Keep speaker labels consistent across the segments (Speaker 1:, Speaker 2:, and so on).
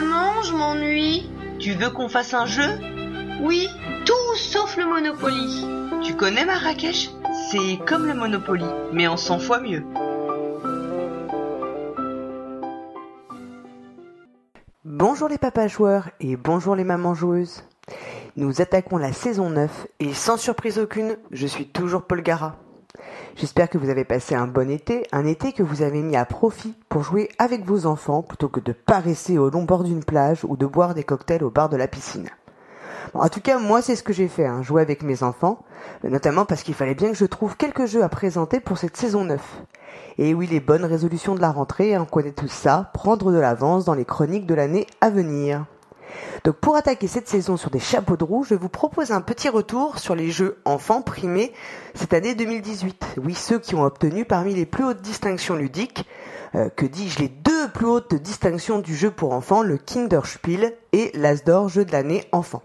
Speaker 1: Maman, je m'ennuie.
Speaker 2: Tu veux qu'on fasse un jeu?
Speaker 1: Oui, tout sauf le Monopoly.
Speaker 2: Tu connais Marrakech? C'est comme le Monopoly, mais en 100 fois mieux.
Speaker 3: Bonjour les papas joueurs et bonjour les mamans joueuses. Nous attaquons la saison 9 et sans surprise aucune, je suis toujours Paul Gara. J'espère que vous avez passé un bon été, un été que vous avez mis à profit pour jouer avec vos enfants plutôt que de paresser au long bord d'une plage ou de boire des cocktails au bar de la piscine. en tout cas, moi, c'est ce que j'ai fait, hein, jouer avec mes enfants, notamment parce qu'il fallait bien que je trouve quelques jeux à présenter pour cette saison 9. Et oui, les bonnes résolutions de la rentrée, on connaît tout ça, prendre de l'avance dans les chroniques de l'année à venir. Donc pour attaquer cette saison sur des chapeaux de roue, je vous propose un petit retour sur les jeux enfants primés cette année 2018. Oui, ceux qui ont obtenu parmi les plus hautes distinctions ludiques, euh, que dis-je, les deux plus hautes distinctions du jeu pour enfants, le Kinderspiel et l'Asdor jeu de l'année enfant.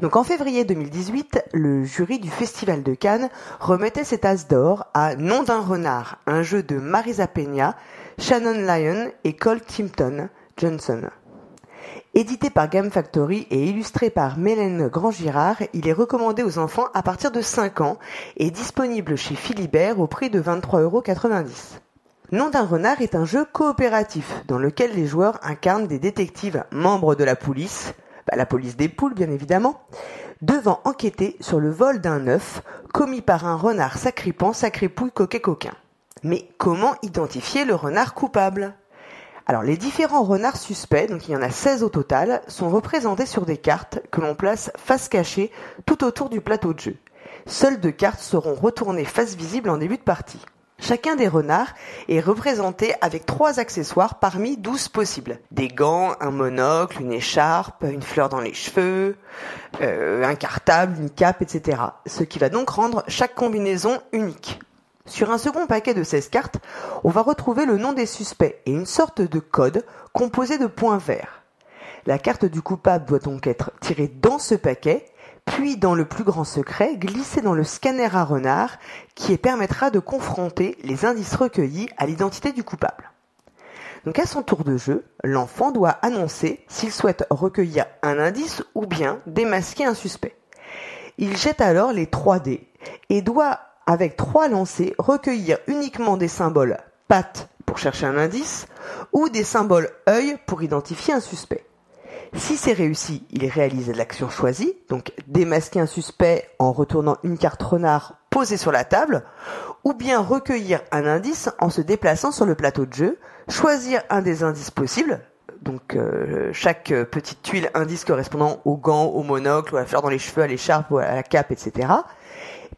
Speaker 3: Donc en février 2018, le jury du Festival de Cannes remettait cet as d'or à Nom d'un renard, un jeu de Marisa Peña, Shannon Lyon et Cole Timpton Johnson. Édité par Game Factory et illustré par Mélène Grand-Girard, il est recommandé aux enfants à partir de 5 ans et disponible chez Philibert au prix de 23,90€. Nom d'un renard est un jeu coopératif dans lequel les joueurs incarnent des détectives membres de la police, bah, la police des poules bien évidemment, devant enquêter sur le vol d'un œuf commis par un renard sacripant, sacripouille, coquet coquin. Mais comment identifier le renard coupable? Alors les différents renards suspects, donc il y en a 16 au total, sont représentés sur des cartes que l'on place face cachée tout autour du plateau de jeu. Seules deux cartes seront retournées face visible en début de partie. Chacun des renards est représenté avec trois accessoires parmi 12 possibles. Des gants, un monocle, une écharpe, une fleur dans les cheveux, euh, un cartable, une cape, etc. Ce qui va donc rendre chaque combinaison unique. Sur un second paquet de 16 cartes, on va retrouver le nom des suspects et une sorte de code composé de points verts. La carte du coupable doit donc être tirée dans ce paquet, puis dans le plus grand secret, glissée dans le scanner à renard qui permettra de confronter les indices recueillis à l'identité du coupable. Donc à son tour de jeu, l'enfant doit annoncer s'il souhaite recueillir un indice ou bien démasquer un suspect. Il jette alors les 3 dés et doit avec trois lancers, recueillir uniquement des symboles pattes pour chercher un indice ou des symboles œil pour identifier un suspect. Si c'est réussi, il réalise l'action choisie, donc démasquer un suspect en retournant une carte renard posée sur la table, ou bien recueillir un indice en se déplaçant sur le plateau de jeu, choisir un des indices possibles, donc euh, chaque petite tuile indice correspondant au gant, au monocle, ou à la fleur dans les cheveux, à l'écharpe, ou à la cape, etc.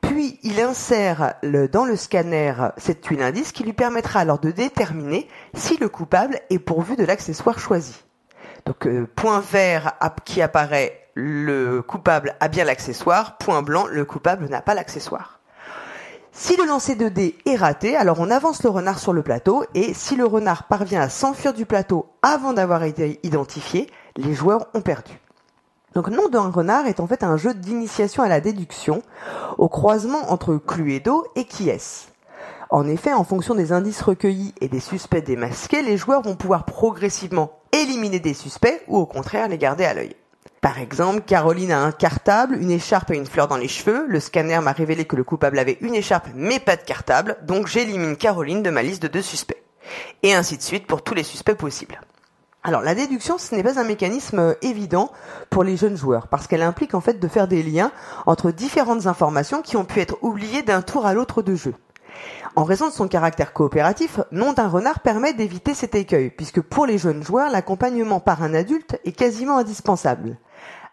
Speaker 3: Puis il insère dans le scanner cette tuile indice qui lui permettra alors de déterminer si le coupable est pourvu de l'accessoire choisi. Donc euh, point vert qui apparaît, le coupable a bien l'accessoire, point blanc, le coupable n'a pas l'accessoire. Si le lancer de dés est raté, alors on avance le renard sur le plateau et si le renard parvient à s'enfuir du plateau avant d'avoir été identifié, les joueurs ont perdu. Donc Nom d'un renard est en fait un jeu d'initiation à la déduction, au croisement entre Cluedo et qui est-ce. En effet, en fonction des indices recueillis et des suspects démasqués, les joueurs vont pouvoir progressivement éliminer des suspects ou au contraire les garder à l'œil. Par exemple, Caroline a un cartable, une écharpe et une fleur dans les cheveux. Le scanner m'a révélé que le coupable avait une écharpe mais pas de cartable, donc j'élimine Caroline de ma liste de deux suspects. Et ainsi de suite pour tous les suspects possibles. Alors la déduction, ce n'est pas un mécanisme euh, évident pour les jeunes joueurs, parce qu'elle implique en fait de faire des liens entre différentes informations qui ont pu être oubliées d'un tour à l'autre de jeu. En raison de son caractère coopératif, Nom d'un renard permet d'éviter cet écueil, puisque pour les jeunes joueurs, l'accompagnement par un adulte est quasiment indispensable.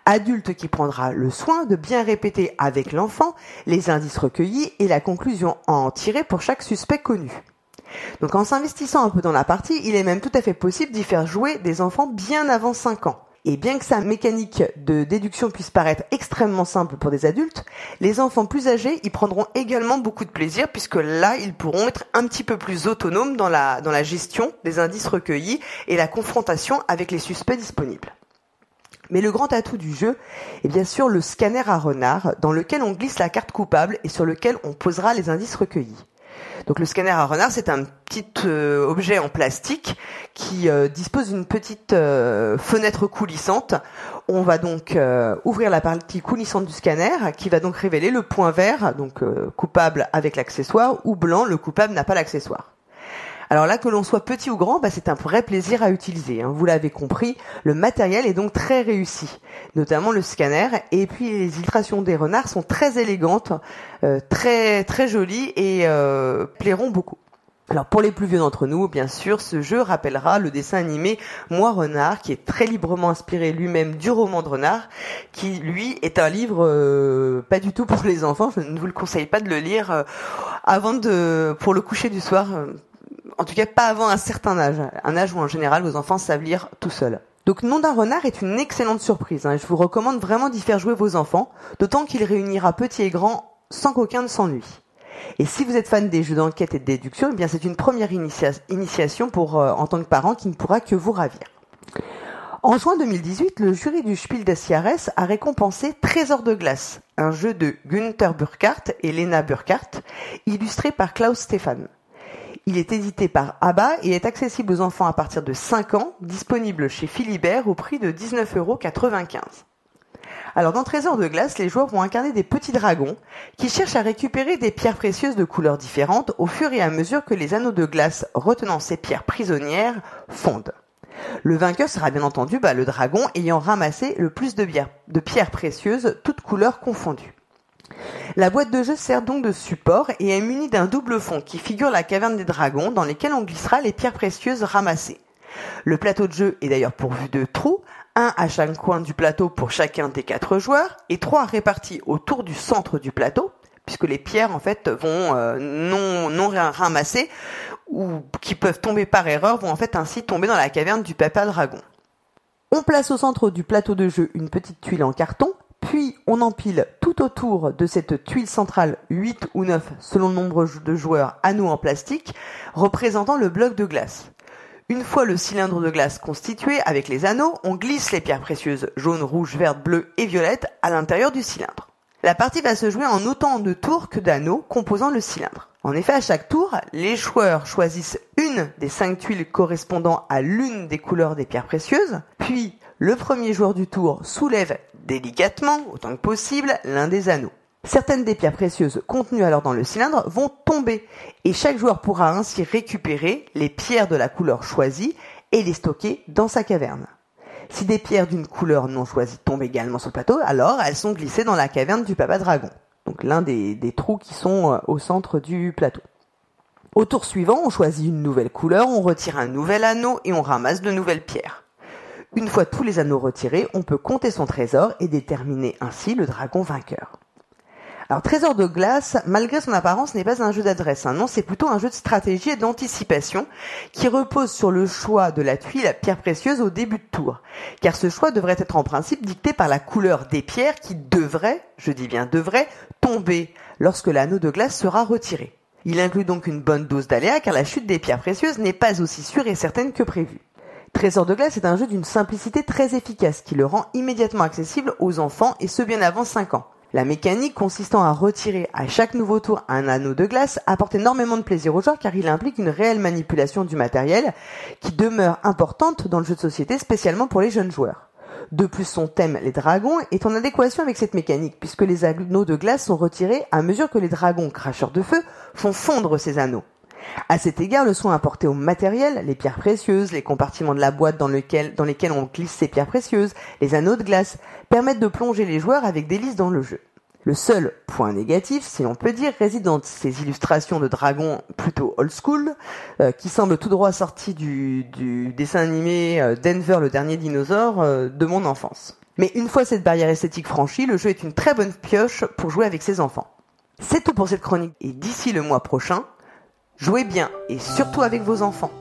Speaker 3: Adulte qui prendra le soin de bien répéter avec l'enfant les indices recueillis et la conclusion à en tirer pour chaque suspect connu. Donc en s'investissant un peu dans la partie, il est même tout à fait possible d'y faire jouer des enfants bien avant 5 ans. Et bien que sa mécanique de déduction puisse paraître extrêmement simple pour des adultes, les enfants plus âgés y prendront également beaucoup de plaisir puisque là, ils pourront être un petit peu plus autonomes dans la, dans la gestion des indices recueillis et la confrontation avec les suspects disponibles. Mais le grand atout du jeu est bien sûr le scanner à renard dans lequel on glisse la carte coupable et sur lequel on posera les indices recueillis. Donc le scanner à renard, c'est un petit euh, objet en plastique qui euh, dispose d'une petite euh, fenêtre coulissante. On va donc ouvrir la partie coulissante du scanner qui va donc révéler le point vert, donc coupable avec l'accessoire, ou blanc, le coupable n'a pas l'accessoire. Alors là, que l'on soit petit ou grand, bah, c'est un vrai plaisir à utiliser. Hein. Vous l'avez compris, le matériel est donc très réussi, notamment le scanner. Et puis les illustrations des renards sont très élégantes, euh, très très jolies et euh, plairont beaucoup. Alors pour les plus vieux d'entre nous, bien sûr, ce jeu rappellera le dessin animé Moi Renard, qui est très librement inspiré lui-même du roman de Renard, qui lui est un livre euh, pas du tout pour les enfants. Je ne vous le conseille pas de le lire avant de pour le coucher du soir en tout cas pas avant un certain âge, un âge où en général vos enfants savent lire tout seuls. Donc Nom d'un renard est une excellente surprise. Hein, je vous recommande vraiment d'y faire jouer vos enfants, d'autant qu'il réunira petits et grands sans qu'aucun ne s'ennuie. Et si vous êtes fan des jeux d'enquête et de déduction, eh bien c'est une première initiation pour euh, en tant que parent qui ne pourra que vous ravir. En juin 2018, le jury du Spiel des Jahres a récompensé Trésor de glace, un jeu de Günther Burkhardt et Lena Burkhardt, illustré par Klaus Stefan. Il est édité par ABBA et est accessible aux enfants à partir de 5 ans, disponible chez Philibert au prix de 19,95€. Alors dans Trésor de glace, les joueurs vont incarner des petits dragons qui cherchent à récupérer des pierres précieuses de couleurs différentes au fur et à mesure que les anneaux de glace retenant ces pierres prisonnières fondent. Le vainqueur sera bien entendu bah, le dragon ayant ramassé le plus de pierres précieuses, toutes couleurs confondues. La boîte de jeu sert donc de support et est munie d'un double fond qui figure la caverne des dragons dans lesquels on glissera les pierres précieuses ramassées. Le plateau de jeu est d'ailleurs pourvu de trous, un à chaque coin du plateau pour chacun des quatre joueurs et trois répartis autour du centre du plateau puisque les pierres en fait vont euh, non non ramassées ou qui peuvent tomber par erreur vont en fait ainsi tomber dans la caverne du papa dragon. On place au centre du plateau de jeu une petite tuile en carton puis on empile tout autour de cette tuile centrale 8 ou 9 selon le nombre de joueurs anneaux en plastique représentant le bloc de glace. Une fois le cylindre de glace constitué avec les anneaux, on glisse les pierres précieuses jaune, rouge, verte, bleu et violette à l'intérieur du cylindre. La partie va se jouer en autant de tours que d'anneaux composant le cylindre. En effet, à chaque tour, les joueurs choisissent une des cinq tuiles correspondant à l'une des couleurs des pierres précieuses, puis le premier joueur du tour soulève délicatement, autant que possible, l'un des anneaux. Certaines des pierres précieuses contenues alors dans le cylindre vont tomber et chaque joueur pourra ainsi récupérer les pierres de la couleur choisie et les stocker dans sa caverne. Si des pierres d'une couleur non choisie tombent également sur le plateau, alors elles sont glissées dans la caverne du papa dragon. Donc l'un des, des trous qui sont euh, au centre du plateau. Au tour suivant, on choisit une nouvelle couleur, on retire un nouvel anneau et on ramasse de nouvelles pierres. Une fois tous les anneaux retirés, on peut compter son trésor et déterminer ainsi le dragon vainqueur. Alors Trésor de glace, malgré son apparence, n'est pas un jeu d'adresse. Hein. Non, c'est plutôt un jeu de stratégie et d'anticipation qui repose sur le choix de la tuile pierre précieuse au début de tour. Car ce choix devrait être en principe dicté par la couleur des pierres qui devraient, je dis bien devraient, tomber lorsque l'anneau de glace sera retiré. Il inclut donc une bonne dose d'aléa car la chute des pierres précieuses n'est pas aussi sûre et certaine que prévu. Trésor de glace est un jeu d'une simplicité très efficace qui le rend immédiatement accessible aux enfants et ce bien avant 5 ans. La mécanique consistant à retirer à chaque nouveau tour un anneau de glace apporte énormément de plaisir aux joueurs car il implique une réelle manipulation du matériel qui demeure importante dans le jeu de société spécialement pour les jeunes joueurs. De plus, son thème, les dragons, est en adéquation avec cette mécanique, puisque les anneaux de glace sont retirés à mesure que les dragons cracheurs de feu font fondre ces anneaux. À cet égard, le soin apporté au matériel, les pierres précieuses, les compartiments de la boîte dans, lesquels on glisse ces pierres précieuses, les anneaux de glace, permettent de plonger les joueurs avec délice dans le jeu. Le seul point négatif, si l'on peut dire, réside dans ces illustrations de dragons plutôt old school, euh, qui semblent tout droit sortis du, dessin animé euh, Denver le dernier dinosaure euh, de mon enfance. Mais une fois cette barrière esthétique franchie, le jeu est une très bonne pioche pour jouer avec ses enfants. C'est tout pour cette chronique, et d'ici le mois prochain, Jouez bien et surtout avec vos enfants.